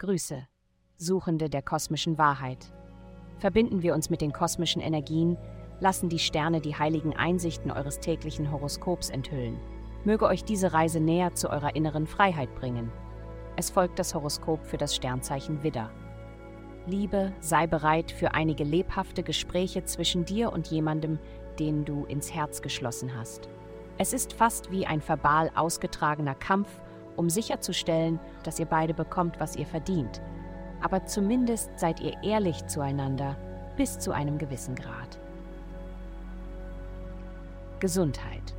Grüße, Suchende der kosmischen Wahrheit. Verbinden wir uns mit den kosmischen Energien, lassen die Sterne die heiligen Einsichten eures täglichen Horoskops enthüllen. Möge euch diese Reise näher zu eurer inneren Freiheit bringen. Es folgt das Horoskop für das Sternzeichen Widder. Liebe, sei bereit für einige lebhafte Gespräche zwischen dir und jemandem, den du ins Herz geschlossen hast. Es ist fast wie ein verbal ausgetragener Kampf, um sicherzustellen, dass ihr beide bekommt, was ihr verdient. Aber zumindest seid ihr ehrlich zueinander bis zu einem gewissen Grad. Gesundheit.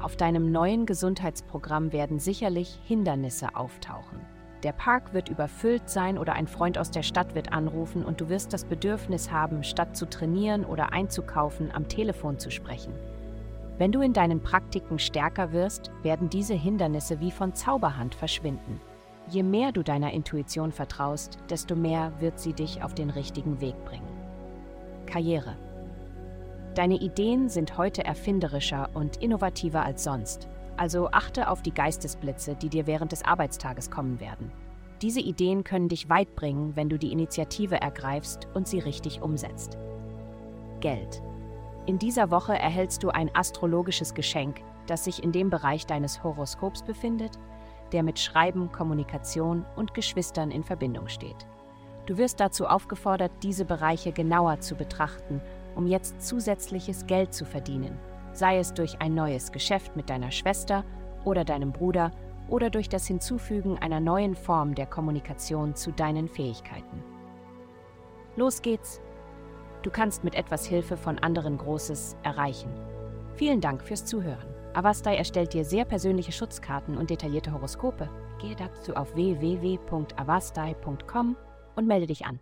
Auf deinem neuen Gesundheitsprogramm werden sicherlich Hindernisse auftauchen. Der Park wird überfüllt sein oder ein Freund aus der Stadt wird anrufen und du wirst das Bedürfnis haben, statt zu trainieren oder einzukaufen, am Telefon zu sprechen. Wenn du in deinen Praktiken stärker wirst, werden diese Hindernisse wie von Zauberhand verschwinden. Je mehr du deiner Intuition vertraust, desto mehr wird sie dich auf den richtigen Weg bringen. Karriere. Deine Ideen sind heute erfinderischer und innovativer als sonst, also achte auf die Geistesblitze, die dir während des Arbeitstages kommen werden. Diese Ideen können dich weit bringen, wenn du die Initiative ergreifst und sie richtig umsetzt. Geld. In dieser Woche erhältst du ein astrologisches Geschenk, das sich in dem Bereich deines Horoskops befindet, der mit Schreiben, Kommunikation und Geschwistern in Verbindung steht. Du wirst dazu aufgefordert, diese Bereiche genauer zu betrachten, um jetzt zusätzliches Geld zu verdienen, sei es durch ein neues Geschäft mit deiner Schwester oder deinem Bruder oder durch das Hinzufügen einer neuen Form der Kommunikation zu deinen Fähigkeiten. Los geht's! Du kannst mit etwas Hilfe von anderen Großes erreichen. Vielen Dank fürs Zuhören. Avastai erstellt dir sehr persönliche Schutzkarten und detaillierte Horoskope. Gehe dazu auf www.avastai.com und melde dich an.